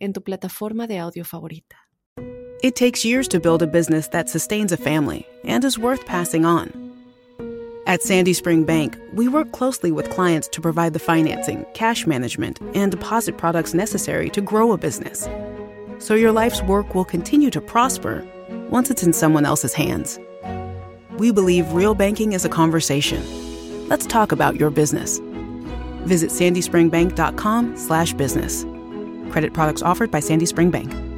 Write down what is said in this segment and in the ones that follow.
en tu plataforma de audio favorita. It takes years to build a business that sustains a family and is worth passing on. At Sandy Spring Bank, we work closely with clients to provide the financing, cash management, and deposit products necessary to grow a business. So your life's work will continue to prosper once it's in someone else's hands. We believe real banking is a conversation. Let's talk about your business. Visit sandyspringbank.com/business. Credit products offered by Sandy Spring Bank.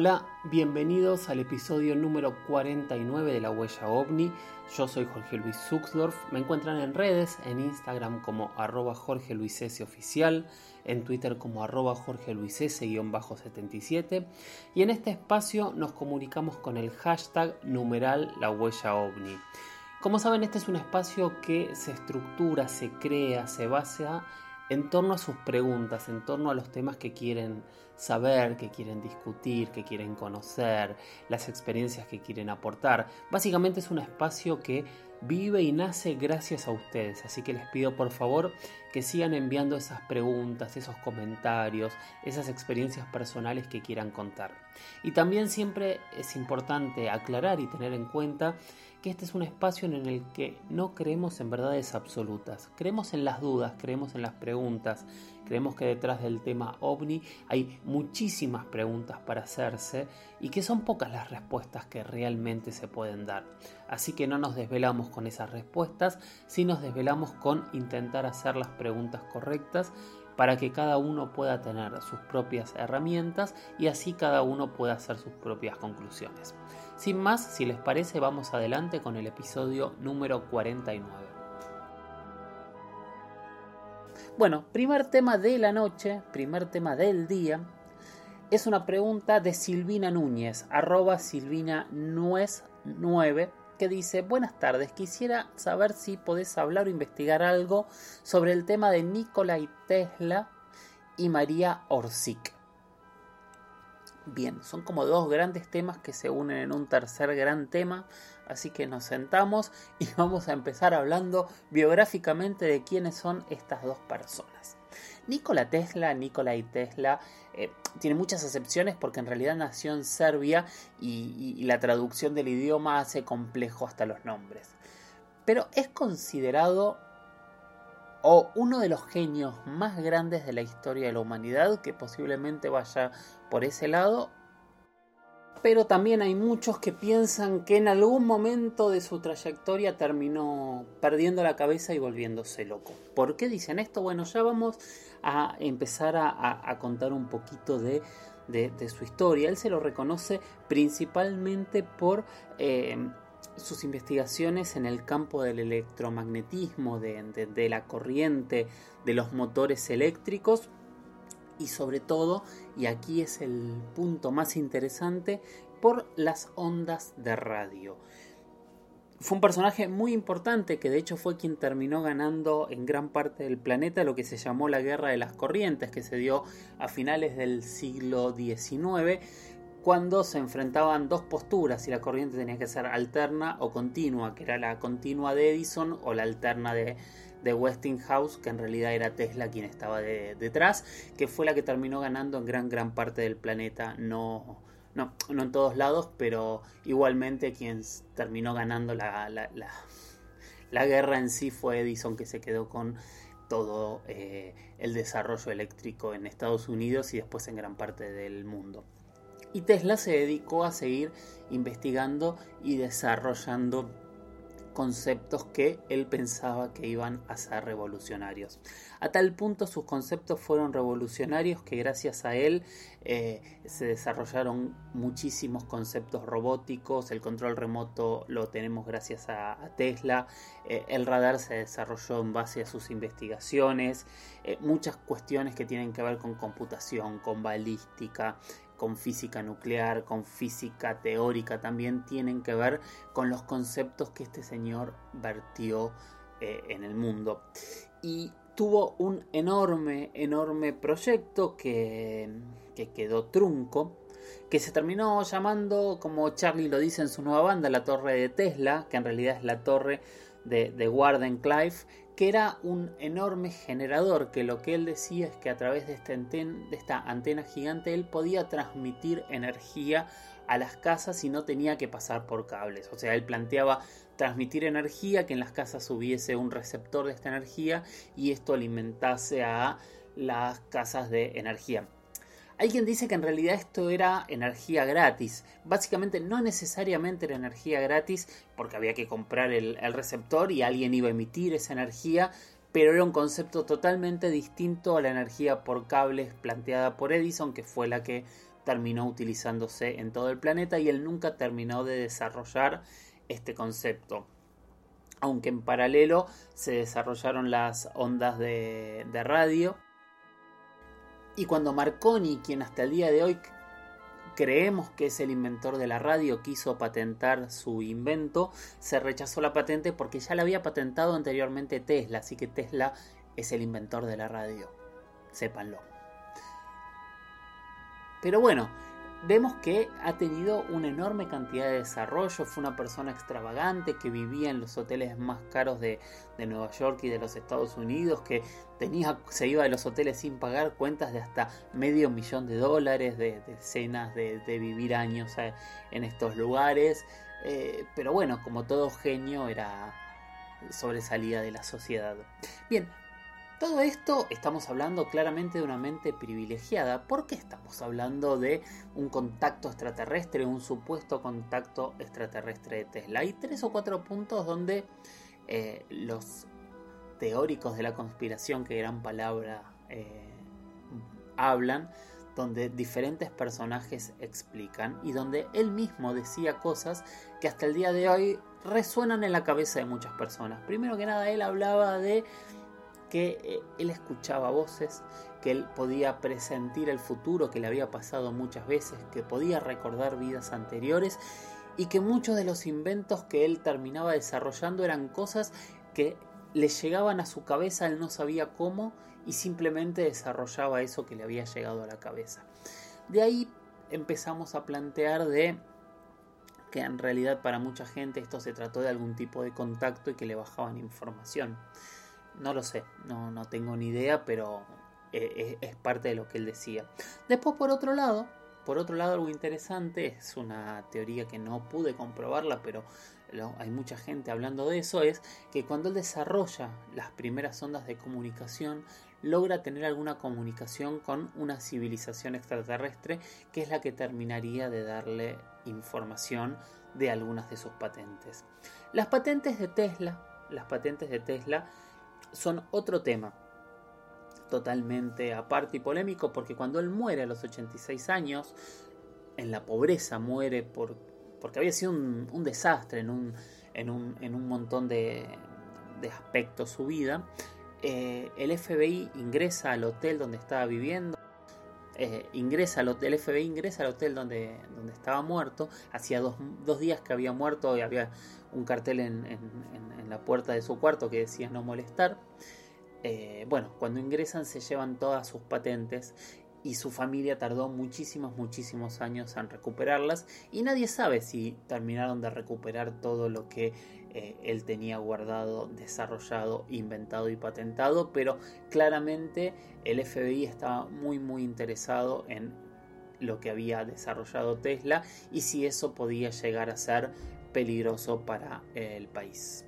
Hola, bienvenidos al episodio número 49 de La Huella OVNI. Yo soy Jorge Luis Zuxdorf. Me encuentran en redes, en Instagram como arroba Jorge Luis S oficial, en Twitter como arroba Jorge Luis S-77 y en este espacio nos comunicamos con el hashtag numeral La Huella OVNI. Como saben, este es un espacio que se estructura, se crea, se basa en torno a sus preguntas, en torno a los temas que quieren saber, que quieren discutir, que quieren conocer, las experiencias que quieren aportar. Básicamente es un espacio que vive y nace gracias a ustedes, así que les pido por favor que sigan enviando esas preguntas, esos comentarios, esas experiencias personales que quieran contar. Y también siempre es importante aclarar y tener en cuenta que este es un espacio en el que no creemos en verdades absolutas, creemos en las dudas, creemos en las preguntas, creemos que detrás del tema ovni hay muchísimas preguntas para hacerse y que son pocas las respuestas que realmente se pueden dar. Así que no nos desvelamos con esas respuestas, sino nos desvelamos con intentar hacer las preguntas correctas para que cada uno pueda tener sus propias herramientas y así cada uno pueda hacer sus propias conclusiones. Sin más, si les parece, vamos adelante con el episodio número 49. Bueno, primer tema de la noche, primer tema del día, es una pregunta de Silvina Núñez, arroba Silvina Nuez 9, que dice, buenas tardes, quisiera saber si podés hablar o investigar algo sobre el tema de Nikola Tesla y María Orsic. Bien, son como dos grandes temas que se unen en un tercer gran tema, así que nos sentamos y vamos a empezar hablando biográficamente de quiénes son estas dos personas. Nikola Tesla, Nikola Tesla, eh, tiene muchas excepciones porque en realidad nació en Serbia y, y la traducción del idioma hace complejo hasta los nombres. Pero es considerado o uno de los genios más grandes de la historia de la humanidad que posiblemente vaya por ese lado. Pero también hay muchos que piensan que en algún momento de su trayectoria terminó perdiendo la cabeza y volviéndose loco. ¿Por qué dicen esto? Bueno, ya vamos a empezar a, contar un poquito de, su historia. Él se lo reconoce principalmente por... Eh, sus investigaciones en el campo del electromagnetismo, de, la corriente, de los motores eléctricos y sobre todo, y aquí es el punto más interesante, por las ondas de radio. Fue un personaje muy importante que de hecho fue quien terminó ganando en gran parte del planeta lo que se llamó la Guerra de las Corrientes, que se dio a finales del siglo XIX cuando se enfrentaban dos posturas, si la corriente tenía que ser alterna o continua, que era la continua de Edison o la alterna de, Westinghouse, que en realidad era Tesla quien estaba detrás, que fue la que terminó ganando en gran gran parte del planeta, no, no, no en todos lados, pero igualmente quien terminó ganando la, la, guerra en sí fue Edison, que se quedó con todo eh, el desarrollo eléctrico en Estados Unidos y después en gran parte del mundo. Y Tesla se dedicó a seguir investigando y desarrollando conceptos que él pensaba que iban a ser revolucionarios. A tal punto sus conceptos fueron revolucionarios que gracias a él eh, se desarrollaron muchísimos conceptos robóticos, el control remoto lo tenemos gracias a, Tesla, eh, el radar se desarrolló en base a sus investigaciones, eh, muchas cuestiones que tienen que ver con computación, con balística, con física nuclear, con física teórica, también tienen que ver con los conceptos que este señor vertió en el mundo. Y tuvo un enorme, enorme proyecto que, quedó trunco, que se terminó llamando, como Charlie lo dice en su nueva banda, la torre de Tesla, que en realidad es la torre de, de Warden Clive, que era un enorme generador, que lo que él decía es que a través de esta, de esta antena gigante él podía transmitir energía a las casas y no tenía que pasar por cables. O sea, él planteaba transmitir energía, que en las casas hubiese un receptor de esta energía y esto alimentase a las casas de energía. Hay quien dice que en realidad esto era energía gratis. Básicamente no necesariamente era energía gratis porque había que comprar el, el, receptor y alguien iba a emitir esa energía, pero era un concepto totalmente distinto a la energía por cables planteada por Edison, que fue la que terminó utilizándose en todo el planeta y él nunca terminó de desarrollar este concepto. Aunque en paralelo se desarrollaron las ondas de, radio. Y cuando Marconi, quien hasta el día de hoy creemos que es el inventor de la radio, quiso patentar su invento, se rechazó la patente porque ya la había patentado anteriormente Tesla, así que Tesla es el inventor de la radio. Sépanlo. Pero bueno, vemos que ha tenido una enorme cantidad de desarrollo, fue una persona extravagante que vivía en los hoteles más caros de, Nueva York y de los Estados Unidos, que tenía, se iba de los hoteles sin pagar cuentas de hasta medio millón de dólares, de, cenas, de, vivir años eh, en estos lugares. Eh, pero bueno, como todo genio era sobresalida de la sociedad. Bien, todo esto estamos hablando claramente de una mente privilegiada. ¿Por qué estamos hablando de un contacto extraterrestre, un supuesto contacto extraterrestre de Tesla? Hay tres o cuatro puntos donde eh, los teóricos de la conspiración, que gran palabra eh, hablan, donde diferentes personajes explican y donde él mismo decía cosas que hasta el día de hoy resuenan en la cabeza de muchas personas. Primero que nada, él hablaba de que eh, él escuchaba voces, que él podía presentir el futuro que le había pasado muchas veces, que podía recordar vidas anteriores y que muchos de los inventos que él terminaba desarrollando eran cosas que le llegaban a su cabeza, él no sabía cómo y simplemente desarrollaba eso que le había llegado a la cabeza. De ahí empezamos a plantear de que en realidad para mucha gente esto se trató de algún tipo de contacto y que le bajaban información. No lo sé, no, no tengo ni idea, pero eh, es, parte de lo que él decía. Después, por otro lado, por otro lado, algo interesante, es una teoría que no pude comprobarla, pero hay mucha gente hablando de eso, es que cuando él desarrolla las primeras ondas de comunicación, logra tener alguna comunicación con una civilización extraterrestre, que es la que terminaría de darle información de algunas de sus patentes. Las patentes de Tesla, las patentes de Tesla son otro tema totalmente aparte y polémico porque cuando él muere a los 86 años, en la pobreza muere por, porque había sido un, desastre en un, en, un, en un, montón de, de aspectos su vida, eh, el FBI ingresa al hotel donde estaba viviendo. Eh, ingresa al hotel, el FBI ingresa al hotel donde, donde estaba muerto. Hacía dos, dos días que había muerto y había un cartel en, la puerta de su cuarto que decía no molestar. Eh, bueno, cuando ingresan se llevan todas sus patentes y su familia tardó muchísimos, muchísimos años en recuperarlas y nadie sabe si terminaron de recuperar todo lo que eh, él tenía guardado, desarrollado, inventado y patentado, pero claramente el FBI estaba muy, muy interesado en lo que había desarrollado Tesla y si eso podía llegar a ser peligroso para el país.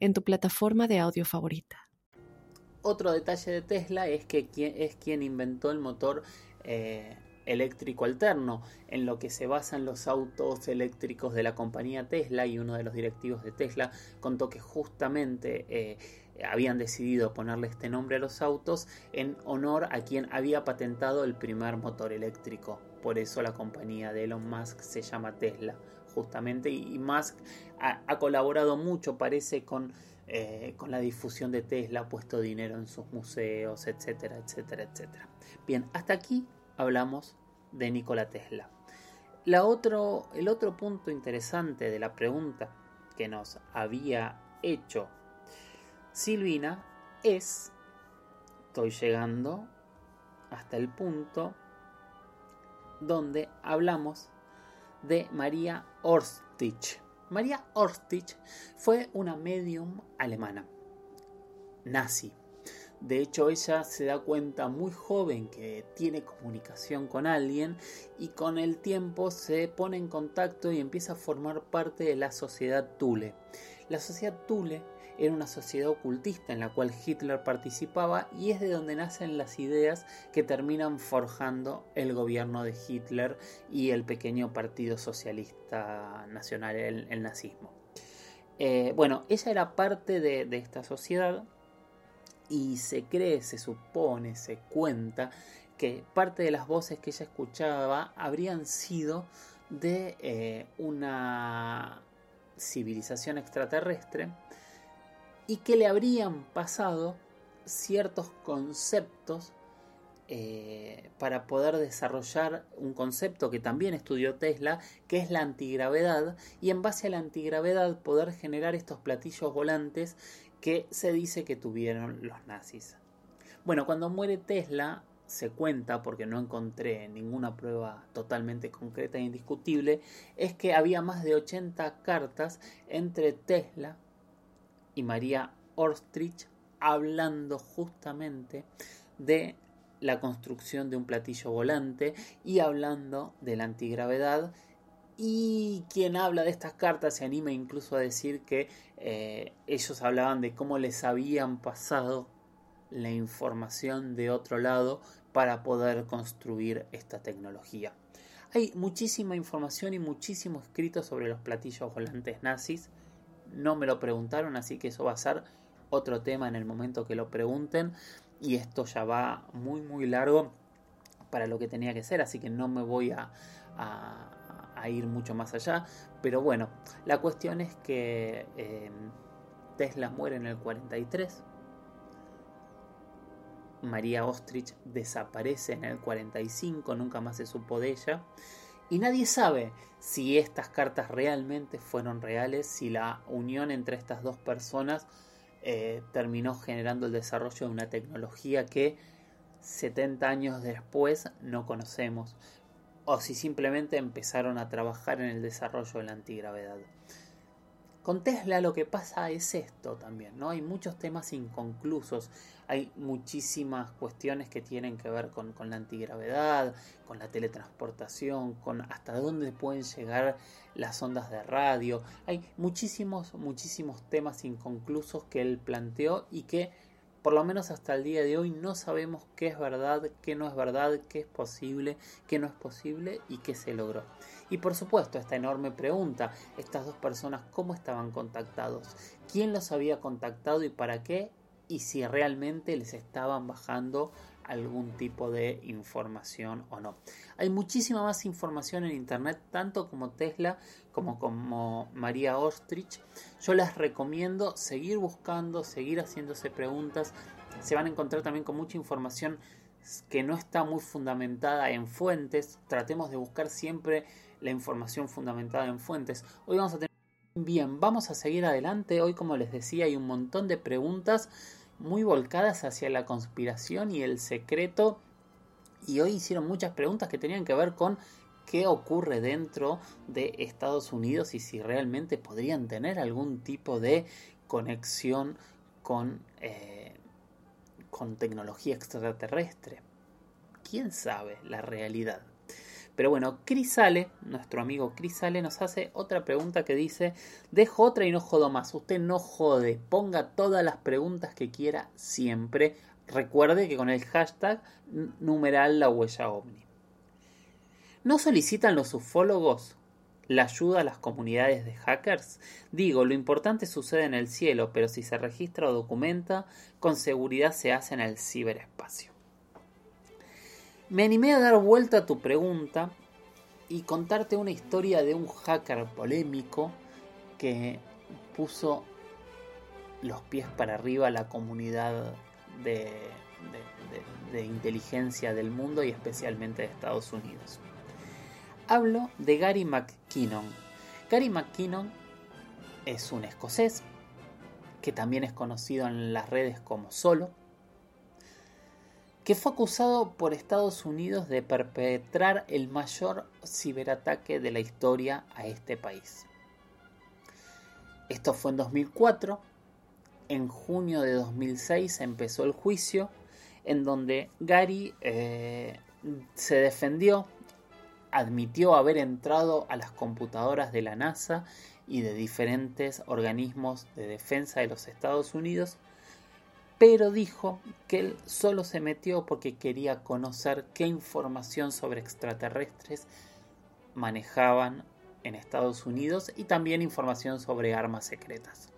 en tu plataforma de audio favorita. Otro detalle de Tesla es que es quien inventó el motor eh, eléctrico alterno, en lo que se basan los autos eléctricos de la compañía Tesla y uno de los directivos de Tesla contó que justamente eh, habían decidido ponerle este nombre a los autos en honor a quien había patentado el primer motor eléctrico. Por eso la compañía de Elon Musk se llama Tesla, justamente, y Musk ha colaborado mucho, parece, con eh, con la difusión de Tesla, ha puesto dinero en sus museos, etcétera, etcétera, etcétera. Bien, hasta aquí hablamos de Nikola Tesla. La otro, el otro punto interesante de la pregunta que nos había hecho Silvina es, estoy llegando hasta el punto donde hablamos de María María Orstich fue una medium alemana, nazi. De hecho, ella se da cuenta muy joven que tiene comunicación con alguien y con el tiempo se pone en contacto y empieza a formar parte de la sociedad Thule. La sociedad Thule era una sociedad ocultista en la cual Hitler participaba y es de donde nacen las ideas que terminan forjando el gobierno de Hitler y el pequeño partido socialista nacional, el, nazismo. Eh, bueno, ella era parte de, esta sociedad y se cree, se supone, se cuenta que parte de las voces que ella escuchaba habrían sido de eh, una civilización extraterrestre y que le habrían pasado ciertos conceptos eh, para poder desarrollar un concepto que también estudió Tesla, que es la antigravedad, y en base a la antigravedad poder generar estos platillos volantes que se dice que tuvieron los nazis. Bueno, cuando muere Tesla, se cuenta, porque no encontré ninguna prueba totalmente concreta e indiscutible, es que había más de 80 cartas entre Tesla, y María Orstrich hablando justamente de la construcción de un platillo volante y hablando de la antigravedad y quien habla de estas cartas se anima incluso a decir que eh, ellos hablaban de cómo les habían pasado la información de otro lado para poder construir esta tecnología. Hay muchísima información y muchísimo escrito sobre los platillos volantes nazis no me lo preguntaron, así que eso va a ser otro tema en el momento que lo pregunten. Y esto ya va muy, muy largo para lo que tenía que ser, así que no me voy a, ir mucho más allá. Pero bueno, la cuestión es que eh, Tesla muere en el 43. María Ostrich desaparece en el 45, nunca más se supo de ella. Y nadie sabe si estas cartas realmente fueron reales, si la unión entre estas dos personas eh, terminó generando el desarrollo de una tecnología que 70 años después no conocemos, o si simplemente empezaron a trabajar en el desarrollo de la antigravedad. Con Tesla lo que pasa es esto también, ¿no? Hay muchos temas inconclusos, hay muchísimas cuestiones que tienen que ver con, la antigravedad, con la teletransportación, con hasta dónde pueden llegar las ondas de radio. Hay muchísimos, muchísimos temas inconclusos que él planteó y que por lo menos hasta el día de hoy no sabemos qué es verdad, qué no es verdad, qué es posible, qué no es posible y qué se logró. Y por supuesto, esta enorme pregunta, estas dos personas, ¿cómo estaban contactados? ¿Quién los había contactado y para qué? Y si realmente les estaban bajando algún tipo de información o no. Hay muchísima más información en internet, tanto como Tesla como como María Ostrich. Yo les recomiendo seguir buscando, seguir haciéndose preguntas. Se van a encontrar también con mucha información que no está muy fundamentada en fuentes. Tratemos de buscar siempre la información fundamentada en fuentes. Hoy vamos a tener... Bien, vamos a seguir adelante. Hoy, como les decía, hay un montón de preguntas muy volcadas hacia la conspiración y el secreto Y hoy hicieron muchas preguntas que tenían que ver con qué ocurre dentro de Estados Unidos y si realmente podrían tener algún tipo de conexión con, eh, con tecnología extraterrestre. ¿Quién sabe la realidad? Pero bueno, Crisale, nuestro amigo Crisale, nos hace otra pregunta que dice, dejo otra y no jodo más. Usted no jode, ponga todas las preguntas que quiera siempre. Recuerde que con el hashtag numeral la huella ovni. ¿No solicitan los ufólogos la ayuda a las comunidades de hackers? Digo, lo importante sucede en el cielo, pero si se registra o documenta, con seguridad se hace en el ciberespacio. Me animé a dar vuelta a tu pregunta y contarte una historia de un hacker polémico que puso los pies para arriba a la comunidad de, de, inteligencia del mundo y especialmente de Estados Unidos. Hablo de Gary McKinnon. Gary McKinnon es un escocés que también es conocido en las redes como Solo que fue acusado por Estados Unidos de perpetrar el mayor ciberataque de la historia a este país. Esto fue en 2004. En junio de 2006 empezó el juicio en donde Gary eh, se defendió, admitió haber entrado a las computadoras de la NASA y de diferentes organismos de defensa de los Estados Unidos pero dijo que él solo se metió porque quería conocer qué información sobre extraterrestres manejaban en Estados Unidos y también información sobre armas secretas.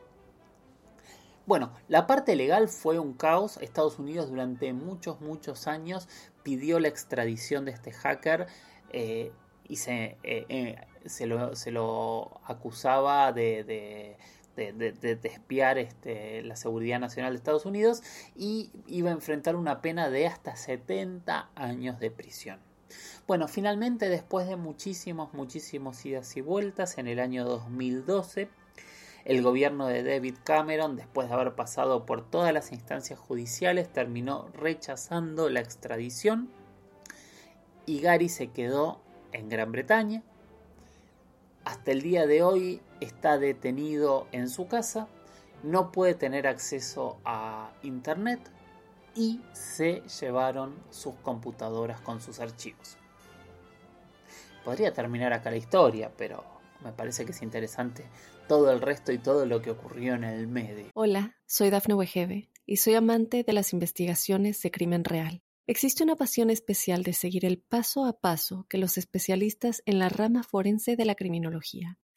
Bueno, la parte legal fue un caos. Estados Unidos durante muchos, muchos años pidió la extradición de este hacker eh, y se, eh, eh, se, lo, acusaba de de, espiar este, la seguridad nacional de Estados Unidos y iba a enfrentar una pena de hasta 70 años de prisión. Bueno, finalmente después de muchísimos, muchísimos idas y vueltas, en el año 2012, el gobierno de David Cameron, después de haber pasado por todas las instancias judiciales, terminó rechazando la extradición y Gary se quedó en Gran Bretaña. Hasta el día de hoy está detenido en su casa, no puede tener acceso a Internet y se llevaron sus computadoras con sus archivos. Podría terminar acá la historia, pero me parece que es interesante todo el resto y todo lo que ocurrió en el medio. Hola, soy Dafne Wegebe y soy amante de las investigaciones de crimen real. Existe una pasión especial de seguir el paso a paso que los especialistas en la rama forense de la criminología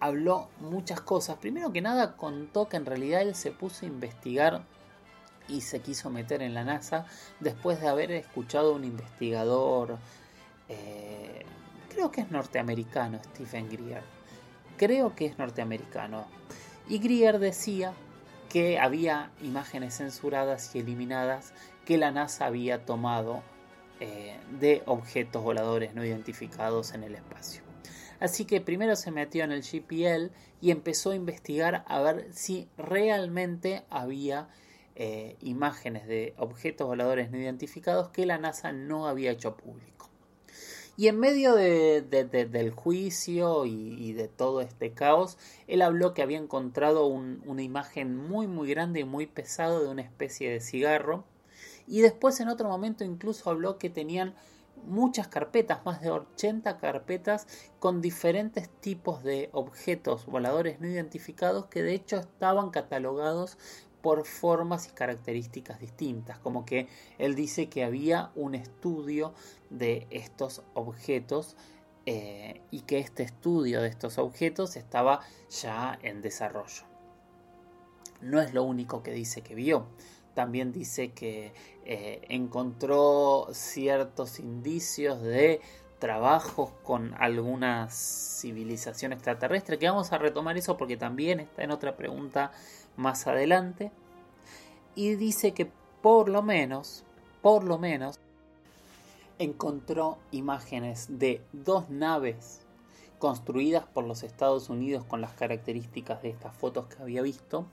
habló muchas cosas. Primero que nada contó que en realidad él se puso a investigar y se quiso meter en la NASA después de haber escuchado a un investigador, eh, creo que es norteamericano, Stephen Greer. Creo que es norteamericano. Y Greer decía que había imágenes censuradas y eliminadas que la NASA había tomado eh, de objetos voladores no identificados en el espacio. Así que primero se metió en el GPL y empezó a investigar a ver si realmente había eh, imágenes de objetos voladores no identificados que la NASA no había hecho público. Y en medio del juicio y, de todo este caos, él habló que había encontrado una imagen muy muy grande y muy pesada de una especie de cigarro. Y después en otro momento incluso habló que tenían muchas carpetas, más de 80 carpetas con diferentes tipos de objetos voladores no identificados que de hecho estaban catalogados por formas y características distintas, como que él dice que había un estudio de estos objetos eh, y que este estudio de estos objetos estaba ya en desarrollo. No es lo único que dice que vio también dice que eh, encontró ciertos indicios de trabajos con alguna civilización extraterrestre, que vamos a retomar eso porque también está en otra pregunta más adelante. Y dice que por lo menos, por lo menos, encontró imágenes de dos naves construidas por los Estados Unidos con las características de estas fotos que había visto.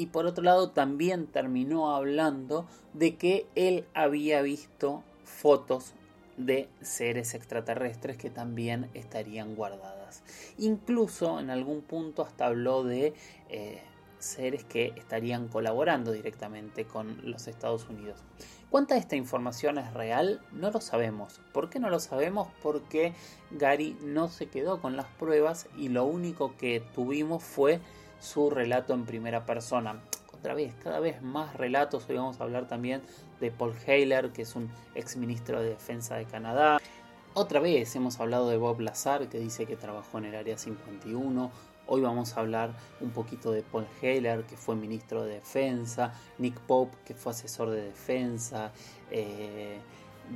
Y por otro lado también terminó hablando de que él había visto fotos de seres extraterrestres que también estarían guardadas. Incluso en algún punto hasta habló de eh, seres que estarían colaborando directamente con los Estados Unidos. ¿Cuánta de esta información es real? No lo sabemos. ¿Por qué no lo sabemos? Porque Gary no se quedó con las pruebas y lo único que tuvimos fue su relato en primera persona. Otra vez, cada vez más relatos. Hoy vamos a hablar también de Paul Haler, que es un ex ministro de Defensa de Canadá. Otra vez hemos hablado de Bob Lazar, que dice que trabajó en el Área 51. Hoy vamos a hablar un poquito de Paul Heller, que fue ministro de Defensa, Nick Pope, que fue asesor de defensa, eh,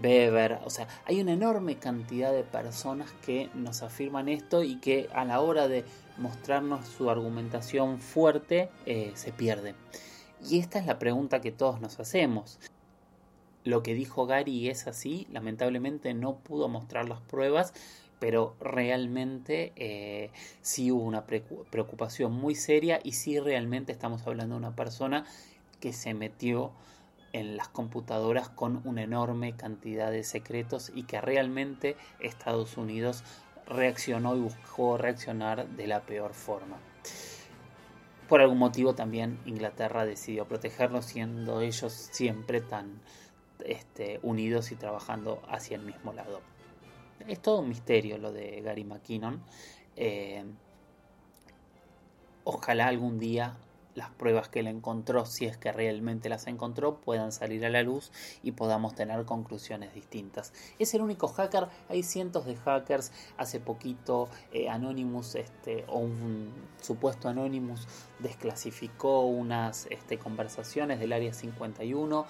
Weber, o sea, hay una enorme cantidad de personas que nos afirman esto y que a la hora de mostrarnos su argumentación fuerte eh, se pierde. Y esta es la pregunta que todos nos hacemos. Lo que dijo Gary es así, lamentablemente no pudo mostrar las pruebas, pero realmente eh, sí hubo una preocupación muy seria y sí realmente estamos hablando de una persona que se metió en las computadoras con una enorme cantidad de secretos y que realmente Estados Unidos reaccionó y buscó reaccionar de la peor forma. Por algún motivo también Inglaterra decidió protegerlo, siendo ellos siempre tan este, unidos y trabajando hacia el mismo lado es todo un misterio lo de Gary McKinnon. Eh, ojalá algún día las pruebas que él encontró, si es que realmente las encontró, puedan salir a la luz y podamos tener conclusiones distintas. Es el único hacker, hay cientos de hackers. Hace poquito eh, Anonymous, este, o un supuesto Anonymous, desclasificó unas este, conversaciones del Área 51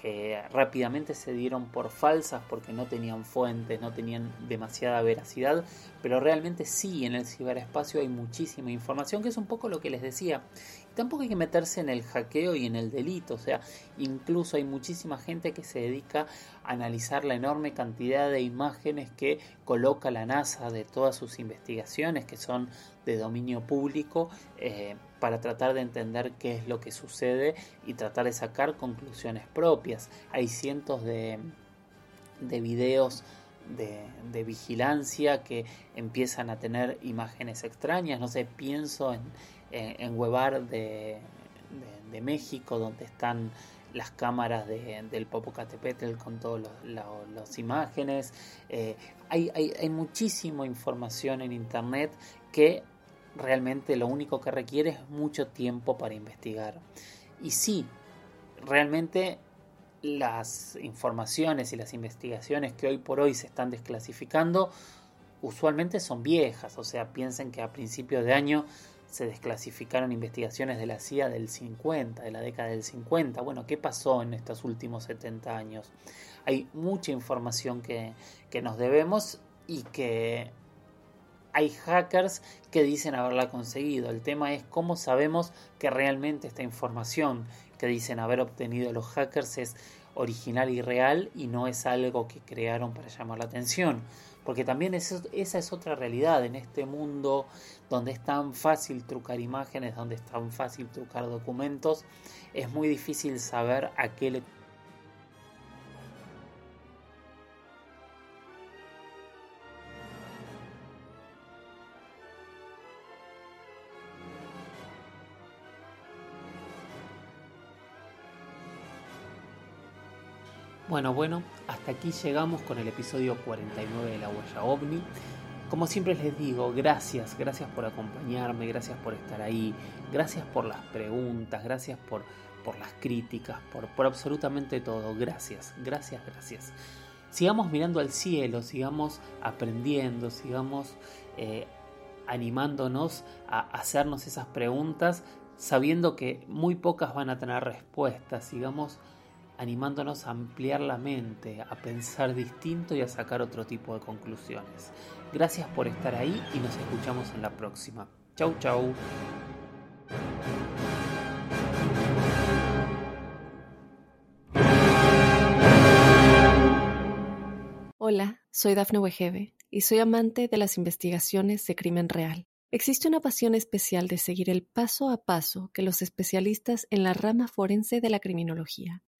que rápidamente se dieron por falsas porque no tenían fuentes, no tenían demasiada veracidad, pero realmente sí en el ciberespacio hay muchísima información, que es un poco lo que les decía. tampoco hay que meterse en el hackeo y en el delito, o sea, incluso hay muchísima gente que se dedica a analizar la enorme cantidad de imágenes que coloca la NASA de todas sus investigaciones, que son de dominio público. Eh, para tratar de entender qué es lo que sucede y tratar de sacar conclusiones propias. Hay cientos de, de videos de, vigilancia que empiezan a tener imágenes extrañas. No sé, pienso en, en, Huevar de, de, México, donde están las cámaras del Popocatépetl con todas las imágenes. Eh, hay, hay, hay muchísima información en Internet que realmente lo único que requiere es mucho tiempo para investigar. Y sí, realmente las informaciones y las investigaciones que hoy por hoy se están desclasificando usualmente son viejas, o sea, piensen que a principios de año se desclasificaron investigaciones de la CIA del 50, de la década del 50. Bueno, ¿qué pasó en estos últimos 70 años? Hay mucha información que, que nos debemos y que hay hackers que dicen haberla conseguido. El tema es cómo sabemos que realmente esta información que dicen haber obtenido los hackers es original y real y no es algo que crearon para llamar la atención. Porque también esa es otra realidad en este mundo donde es tan fácil trucar imágenes, donde es tan fácil trucar documentos, es muy difícil saber a qué le Bueno, bueno, hasta aquí llegamos con el episodio 49 de La Huella OVNI. Como siempre les digo, gracias, gracias por acompañarme, gracias por estar ahí, gracias por las preguntas, gracias por, por las críticas, por, por absolutamente todo. Gracias, gracias, gracias. Sigamos mirando al cielo, sigamos aprendiendo, sigamos eh, animándonos a hacernos esas preguntas, sabiendo que muy pocas van a tener respuestas, sigamos animándonos a ampliar la mente, a pensar distinto y a sacar otro tipo de conclusiones. Gracias por estar ahí y nos escuchamos en la próxima. Chau chau. Hola, soy Dafne Wegebe y soy amante de las investigaciones de crimen real. Existe una pasión especial de seguir el paso a paso que los especialistas en la rama forense de la criminología